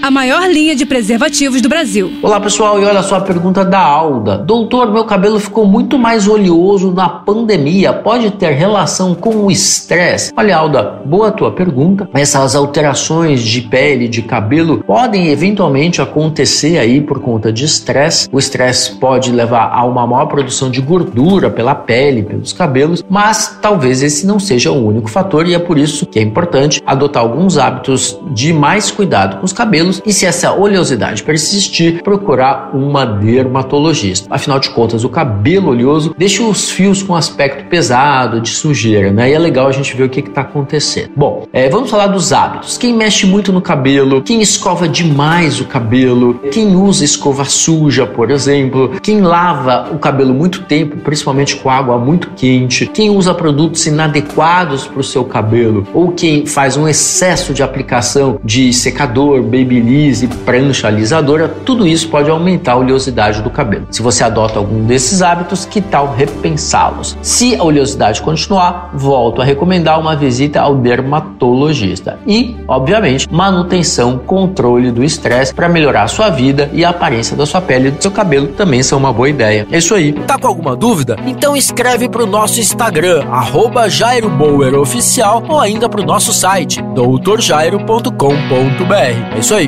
a maior linha de preservativos do Brasil. Olá pessoal, e olha só a pergunta da Alda. Doutor, meu cabelo ficou muito mais oleoso na pandemia. Pode ter relação com o estresse? Olha, Alda, boa tua pergunta. Essas alterações de pele, de cabelo, podem eventualmente acontecer aí por conta de estresse. O estresse pode levar a uma maior produção de gordura pela pele, pelos cabelos, mas talvez esse não seja o único fator e é por isso que é importante adotar alguns hábitos de mais cuidado com os cabelos cabelos e se essa oleosidade persistir, procurar uma dermatologista. Afinal de contas, o cabelo oleoso deixa os fios com aspecto pesado, de sujeira, né? E é legal a gente ver o que está acontecendo. Bom, é, vamos falar dos hábitos. Quem mexe muito no cabelo, quem escova demais o cabelo, quem usa escova suja, por exemplo, quem lava o cabelo muito tempo, principalmente com água muito quente, quem usa produtos inadequados para o seu cabelo, ou quem faz um excesso de aplicação de secador, baby babyliss e prancha alisadora, tudo isso pode aumentar a oleosidade do cabelo. Se você adota algum desses hábitos, que tal repensá-los? Se a oleosidade continuar, volto a recomendar uma visita ao dermatologista e, obviamente, manutenção, controle do estresse para melhorar a sua vida e a aparência da sua pele e do seu cabelo também são uma boa ideia. É isso aí. Tá com alguma dúvida? Então escreve para o nosso Instagram, arroba Jairo Oficial, ou ainda para o nosso site, doutorjairo.com.br. É isso aí.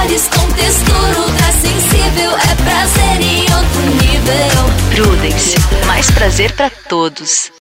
sabores com textura ultra sensível. É prazer em outro nível. Prudence. Mais prazer para todos.